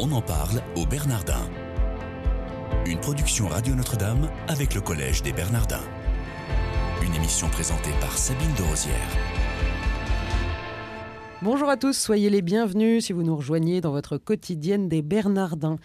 On en parle au Bernardin. Une production Radio Notre-Dame avec le Collège des Bernardins. Une émission présentée par Sabine de Rosière. Bonjour à tous, soyez les bienvenus si vous nous rejoignez dans votre quotidienne des Bernardins.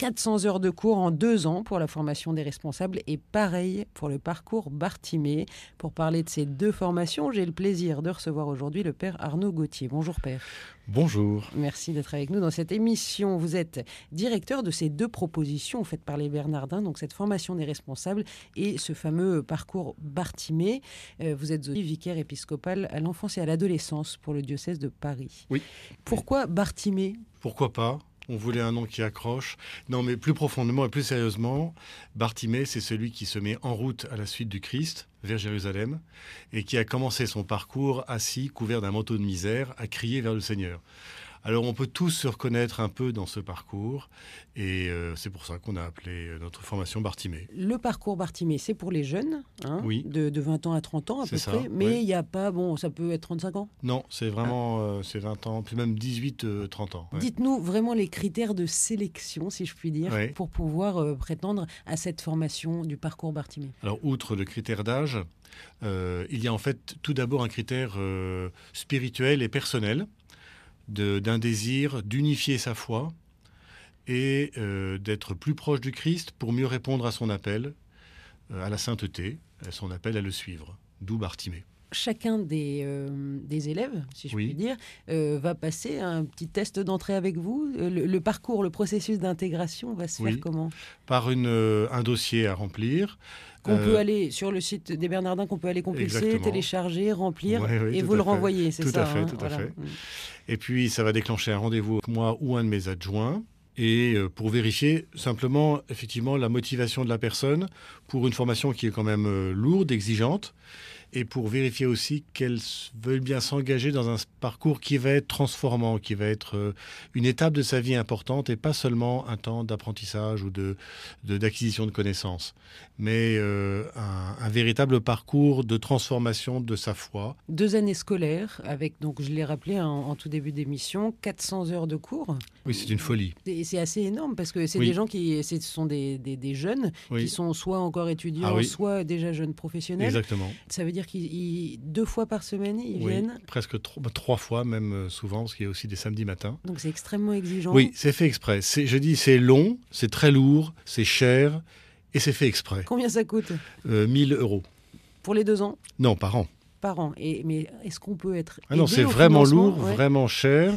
400 heures de cours en deux ans pour la formation des responsables et pareil pour le parcours Bartimé. Pour parler de ces deux formations, j'ai le plaisir de recevoir aujourd'hui le père Arnaud Gauthier. Bonjour père. Bonjour. Merci d'être avec nous dans cette émission. Vous êtes directeur de ces deux propositions faites par les Bernardins, donc cette formation des responsables et ce fameux parcours Bartimé. Euh, vous êtes aussi vicaire épiscopal à l'enfance et à l'adolescence pour le diocèse de Paris. Oui. Pourquoi Bartimé? Pourquoi pas? On voulait un nom qui accroche. Non, mais plus profondément et plus sérieusement, Bartimée, c'est celui qui se met en route à la suite du Christ vers Jérusalem et qui a commencé son parcours assis, couvert d'un manteau de misère, à crier vers le Seigneur. Alors on peut tous se reconnaître un peu dans ce parcours et euh, c'est pour ça qu'on a appelé euh, notre formation Bartimée. Le parcours Bartimée, c'est pour les jeunes, hein, Oui. de, de 20 ans à 30 ans à peu ça, près, mais il ouais. n'y a pas, bon, ça peut être 35 ans. Non, c'est vraiment euh, c'est 20 ans, puis même 18, euh, 30 ans. ouais. Dites-nous vraiment les critères de sélection, si je puis dire, Ouais. pour pouvoir prétendre à cette formation du parcours Bartimée. Alors, outre le critère d'âge, il y a en fait tout d'abord un critère spirituel et personnel d'un désir d'unifier sa foi et euh, d'être plus proche du Christ pour mieux répondre à son appel euh, à la sainteté, à son appel à le suivre. D'où Bartimée. Chacun des, euh, des élèves, si je Oui. puis dire, va passer un petit test d'entrée avec vous. Le, le parcours, le processus d'intégration va se Oui. faire comment? Par une, un dossier à remplir. Qu'on peut aller sur le site des Bernardins, qu'on peut aller compulser, Exactement. télécharger, remplir, Ouais, ouais, et tout vous le renvoyez, c'est Tout ça à fait, hein, tout à fait. Et puis, ça va déclencher un rendez-vous avec moi ou un de mes adjoints. Et euh, pour vérifier simplement, effectivement, la motivation de la personne pour une formation qui est quand même euh, lourde, exigeante, et pour vérifier aussi qu'elle s- veut bien s'engager dans un parcours qui va être transformant, qui va être euh, une étape de sa vie importante et pas seulement un temps d'apprentissage ou de d'acquisition de, connaissances, mais euh, un, un véritable parcours de transformation de sa foi. Deux années scolaires, avec, donc je l'ai rappelé en, en tout début d'émission, 400 heures de cours. Oui, c'est une folie. Et c'est assez énorme parce que c'est Oui. des gens qui, ce sont des, des- des jeunes Oui. qui sont soit encore étudiants, Ah oui. soit déjà jeunes professionnels. Exactement. Ça veut dire qu'ils ils- deux fois par semaine ils Oui, viennent. presque bah, trois fois, même euh, souvent, parce qu'il y a aussi des samedis matins. Donc c'est extrêmement exigeant. Oui, c'est fait exprès. Je dis, c'est long, c'est très lourd, c'est cher, et c'est fait exprès. Combien ça coûte? Euh, 1000 euros. pour les deux ans? Non, par an. par an Et mais est-ce qu'on peut être Ah non, c'est vraiment lourd, Ouais. vraiment cher.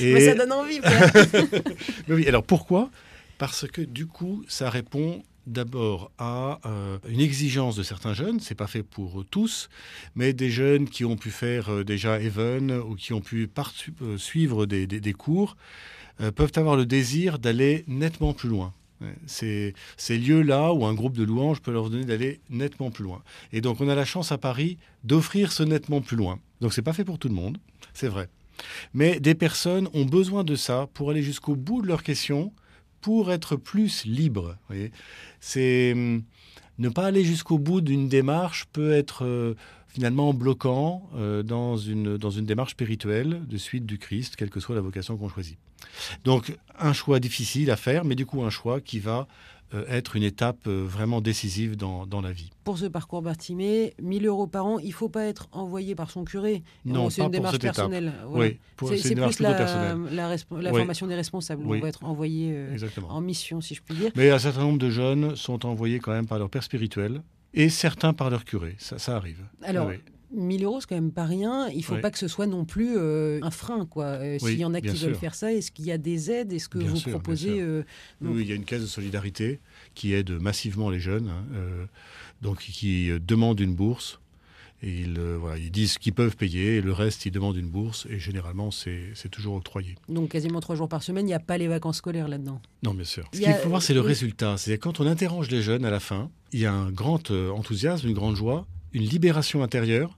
et... Mais ça donne envie. Mais oui, alors pourquoi? Parce que du coup, ça répond d'abord à euh, une exigence de certains jeunes, c'est pas fait pour tous, mais des jeunes qui ont pu faire euh, déjà Even ou qui ont pu euh, suivre des, cours peuvent avoir le désir d'aller nettement plus loin. Ces lieux-là où un groupe de louanges peut leur donner d'aller nettement plus loin. Et donc on a la chance à Paris d'offrir ce nettement plus loin. Donc c'est pas fait pour tout le monde, c'est vrai. Mais des personnes ont besoin de ça pour aller jusqu'au bout de leurs questions, pour être plus voyez. C'est hum, ne pas aller jusqu'au bout d'une démarche peut être euh, finalement bloquant euh, dans, une, dans une démarche spirituelle de suite du Christ, quelle que soit la vocation qu'on choisit. Donc un choix difficile à faire, mais du coup un choix qui va être une étape euh, vraiment décisive dans, dans la vie. Pour ce parcours Bartimée, 1000 euros par an, il ne faut pas être envoyé par son curé. Non, c'est une démarche personnelle. Voilà. Oui, C'est plus la, la, la Oui. formation des responsables. Oui. On va être envoyé euh, en mission, si je puis dire. Mais un certain nombre de jeunes sont envoyés quand même par leur père spirituel et certains par leur curé. Ça, ça arrive. Alors, Oui. 1000 euros, c'est quand même pas rien. Il ne faut Oui. pas que ce soit non plus euh, un frein. quoi. Euh, Oui, S'il y en a qui veulent faire ça, est-ce qu'il y a des aides? Est-ce que Bien vous sûr, proposez euh, donc- Oui, il y a une caisse de solidarité qui aide massivement les jeunes, hein, donc qui demandent une bourse. Et ils, voilà, ils disent qu'ils peuvent payer, et le reste, ils demandent une bourse, et généralement, c'est c'est toujours octroyé. donc quasiment trois jours par semaine Il n'y a pas les vacances scolaires là-dedans? Non, bien sûr. Ce Il qu'il a- faut voir, c'est le résultat. C'est quand on interroge les jeunes à la fin, il y a un grand enthousiasme, une grande joie, une libération intérieure,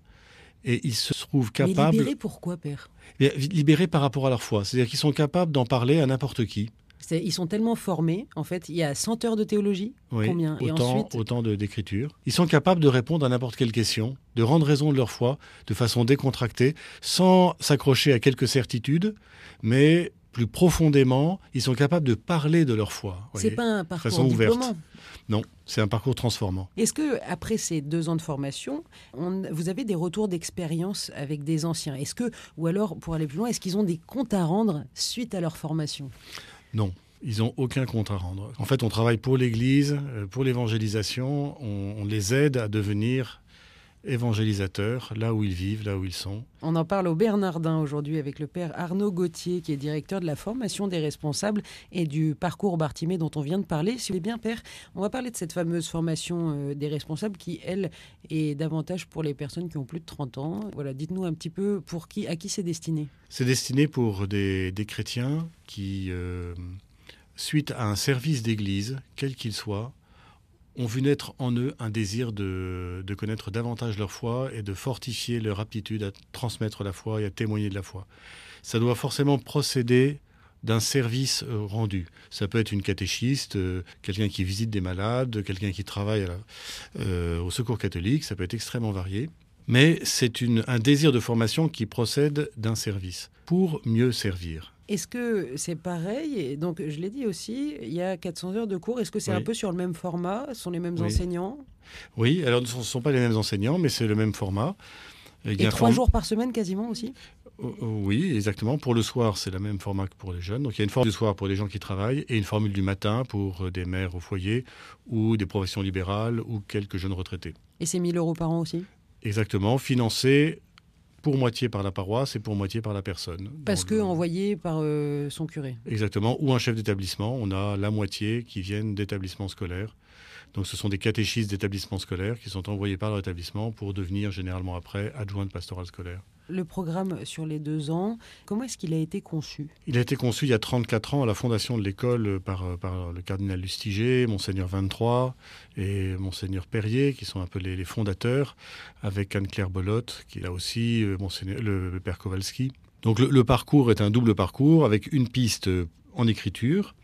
et ils se trouvent Mais capables, libéré, pourquoi, père? Libérés par rapport à leur foi. C'est-à-dire qu'ils sont capables d'en parler à n'importe qui. Ils sont tellement formés, en fait. Il y a 100 heures de théologie. Oui, Combien? Et autant, ensuite autant d'écriture. Ils sont capables de répondre à n'importe quelle question, de rendre raison de leur foi de façon décontractée, sans s'accrocher à quelques certitudes, mais plus profondément, ils sont capables de parler de leur foi. C'est pas un de parcours façon ouverte. diplômant. Non, c'est un parcours transformant. Est-ce que après ces deux ans de formation, on- vous avez des retours d'expérience avec des anciens? Est-ce que, ou alors pour aller plus loin, est-ce qu'ils ont des comptes à rendre suite à leur formation? Non. Ils n'ont aucun compte à rendre. En fait, on travaille pour l'Église, euh, pour l'évangélisation. On, on les aide à devenir évangélisateurs là où ils vivent, là où ils sont. On en parle au Bernardin aujourd'hui avec le père Arnaud Gauthier, qui est directeur de la formation des responsables et du parcours Bartimée dont on vient de parler. Si vous voulez bien, père, on va parler de cette fameuse formation euh, des responsables qui, elle, est davantage pour les personnes qui ont plus de 30 ans. Voilà, dites-nous un petit peu pour qui, à qui c'est destiné. C'est destiné pour des, des chrétiens qui, euh, suite à un service d'église, quel qu'il soit, ont vu naître en eux un désir de, de connaître davantage leur foi et de fortifier leur aptitude à transmettre la foi et à témoigner de la foi. Ça doit forcément procéder d'un service euh, rendu. Ça peut être une catéchiste, euh, quelqu'un qui visite des malades, quelqu'un qui travaille euh, au secours catholique, ça peut être extrêmement varié. Mais c'est un désir de formation qui procède d'un service pour mieux servir. Est-ce que c'est pareil? Et Donc, je l'ai dit aussi, il y a 400 heures de cours. Est-ce que c'est Oui. un peu sur le même format? Ce sont les mêmes Oui. enseignants? Oui, alors ce ne sont pas les mêmes enseignants, mais c'est le même format. Il y a trois form- jours par semaine quasiment aussi? Euh, euh, Oui, exactement. Pour le soir, c'est le même format que pour les jeunes. Donc il y a une formule du soir pour les gens qui travaillent et une formule du matin pour euh, des mères au foyer ou des professions libérales ou quelques jeunes retraités. Et c'est 1000 euros par an aussi? Exactement, financé pour moitié par la paroisse et pour moitié par la personne. Parce que le- envoyé par euh, son curé. Exactement, ou un chef d'établissement. On a la moitié qui viennent d'établissements scolaires. Donc ce sont des catéchistes d'établissements scolaires qui sont envoyés par leur établissement pour devenir généralement après adjoints de pastoral scolaire. Le programme sur les deux ans, comment est-ce qu'il a été conçu? Il a été conçu il y a 34 ans à la fondation de l'école euh, par, euh, par le cardinal Lustiger, Monseigneur 23 et Monseigneur Perrier, qui sont un peu les, fondateurs, avec Anne-Claire Bolotte, qui là aussi, euh, Monseigneur, le, père Kowalski. Donc le, parcours est un double parcours avec une piste en écriture.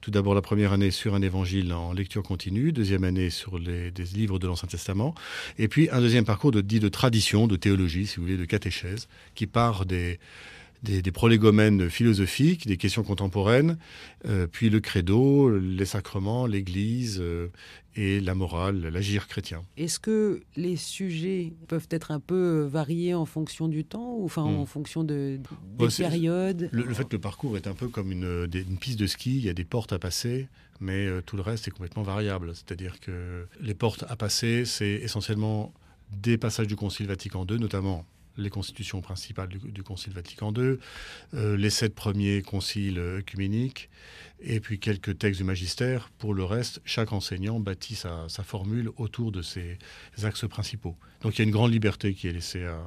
Tout d'abord la première année sur un évangile en lecture continue, deuxième année sur les, des livres de l'Ancien Testament, et puis un deuxième parcours de, dit de tradition, de théologie, si vous voulez, de catéchèse, qui part des, des, des prolégomènes philosophiques, des questions contemporaines, euh, puis le credo, les sacrements, l'Église euh, et la morale, l'agir chrétien. Est-ce que les sujets peuvent être un peu variés en fonction du temps, ou enfin Hmm. en fonction de, des Ouais, périodes Le, le fait que le parcours est un peu comme une piste de ski, il y a des portes à passer, mais euh, tout le reste est complètement variable. C'est-à-dire que les portes à passer, c'est essentiellement des passages du Concile Vatican II, notamment les constitutions principales du, du Concile Vatican II, euh, les sept premiers conciles œcuméniques, et puis quelques textes du magistère. Pour le reste, chaque enseignant bâtit sa, sa formule autour de ces axes principaux. Donc il y a une grande liberté qui est laissée à,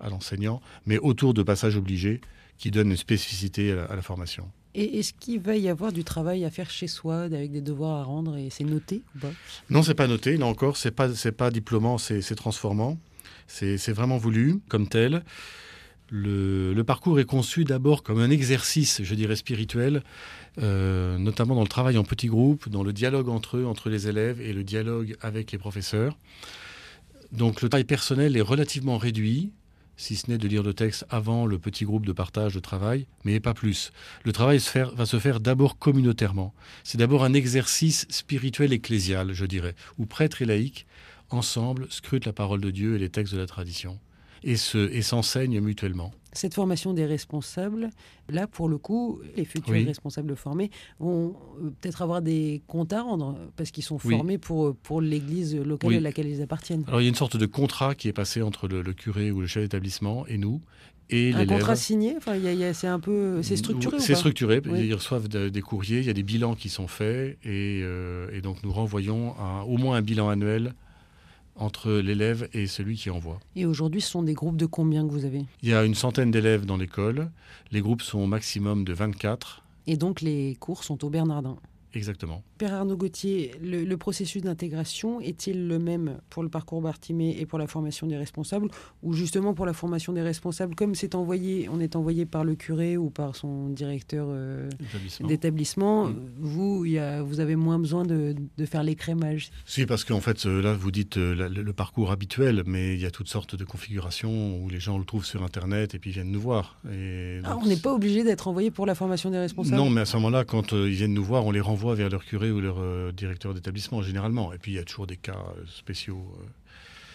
à l'enseignant, mais autour de passages obligés qui donnent une spécificité à la, à la formation. Et est-ce qu'il va y avoir du travail à faire chez soi, avec des devoirs à rendre, et c'est noté ou pas? Non, c'est pas noté. Là encore, c'est pas c'est pas diplômant, c'est c'est transformant. C'est vraiment voulu comme tel. Le, parcours est conçu d'abord comme un exercice, je dirais spirituel, euh, notamment dans le travail en petits groupes, dans le dialogue entre eux, entre les élèves, et le dialogue avec les professeurs. Donc le travail personnel est relativement réduit, si ce n'est de lire le texte avant le petit groupe de partage de travail, mais pas plus. Le travail va se faire d'abord communautairement. C'est d'abord un exercice spirituel ecclésial, je dirais, où prêtres et laïcs, ensemble, scrutent la parole de Dieu et les textes de la tradition, et se- et s'enseignent mutuellement. Cette formation des responsables, là, pour le coup, les futurs Oui. responsables formés vont euh, peut-être avoir des comptes à rendre, parce qu'ils sont Oui. formés pour, pour l'église locale Oui. à laquelle ils appartiennent. Alors il y a une sorte de contrat qui est passé entre le, le curé ou le chef d'établissement et nous, et Un contrat signé, enfin, c'est un peu, c'est structuré ou C'est structuré. Ils reçoivent de- des courriers, il y a des bilans qui sont faits, et, euh, et donc nous renvoyons un- au moins un bilan annuel entre l'élève et celui qui envoie. Et aujourd'hui, ce sont des groupes de combien que vous avez? Il y a une centaine d'élèves dans l'école. Les groupes sont au maximum de 24. Et donc, les cours sont au Bernardin. Exactement. Père Arnaud Gauthier, le, le processus d'intégration est-il le même pour le parcours Bartimé et pour la formation des responsables Ou justement pour la formation des responsables, comme c'est envoyé, on est envoyé par le curé ou par son directeur euh, Établissement. d'établissement, Mm. vous, il y a- vous avez moins besoin de, de faire l'écrémage Si, parce qu'en fait, euh, là, vous dites euh, le, parcours habituel, mais il y a toutes sortes de configurations où les gens le trouvent sur Internet et puis viennent nous voir. Et Ah, On n'est pas obligé d'être envoyé pour la formation des responsables? Non, mais à ce moment-là, quand euh, ils viennent nous voir, on les renvoie vers leur curé ou leur euh, directeur d'établissement, généralement. Et puis, il y a toujours des cas euh, spéciaux. euh,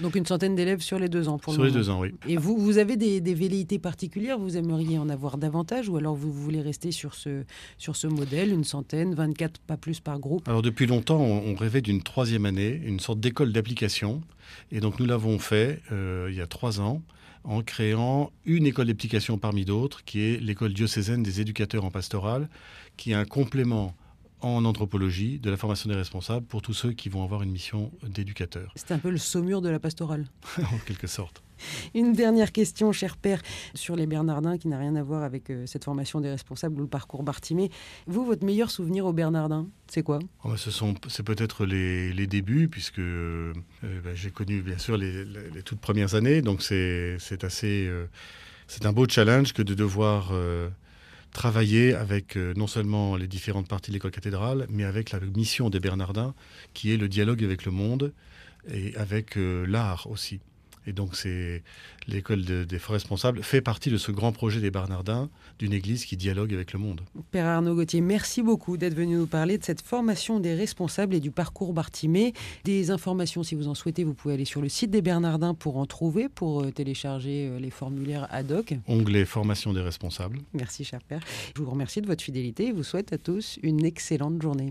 Donc une centaine d'élèves sur les deux ans pour sur le les deux ans, oui. Et vous, vous avez des, des velléités particulières? Vous aimeriez en avoir davantage? Ou alors vous voulez rester sur ce, sur ce modèle, une centaine, 24, pas plus par groupe? Alors depuis longtemps, on, on rêvait d'une troisième année, une sorte d'école d'application. Et donc nous l'avons fait il y a trois ans en créant une école d'application parmi d'autres, qui est l'école diocésaine des éducateurs en pastoral, qui est un complément en anthropologie de la formation des responsables pour tous ceux qui vont avoir une mission d'éducateur, C'est un peu le saumur de la pastorale. en quelque sorte. Une dernière question, cher père, sur les Bernardins, qui n'a rien à voir avec euh, cette formation des responsables ou le parcours Bartimé. Vous, votre meilleur souvenir aux Bernardins, c'est quoi? Oh, ce sont, c'est peut-être les, les débuts, puisque euh, bah, j'ai connu bien sûr les, les- les toutes premières années, donc c'est, c'est assez, euh, c'est un beau challenge que de devoir euh, travailler avec euh, non seulement les différentes parties de l'école cathédrale, mais avec la mission des Bernardins, qui est le dialogue avec le monde et avec euh, l'art aussi. Et donc c'est l'école de- des forêts responsables fait partie de ce grand projet des Bernardins d'une église qui dialogue avec le monde. Père Arnaud Gauthier, merci beaucoup d'être venu nous parler de cette formation des responsables et du parcours Bartimé. Des informations, si vous en souhaitez, vous pouvez aller sur le site des Bernardins pour en trouver, pour euh, télécharger euh, les formulaires ad hoc. Onglet formation des responsables. Merci, cher père. Je vous remercie de votre fidélité et vous souhaite à tous une excellente journée.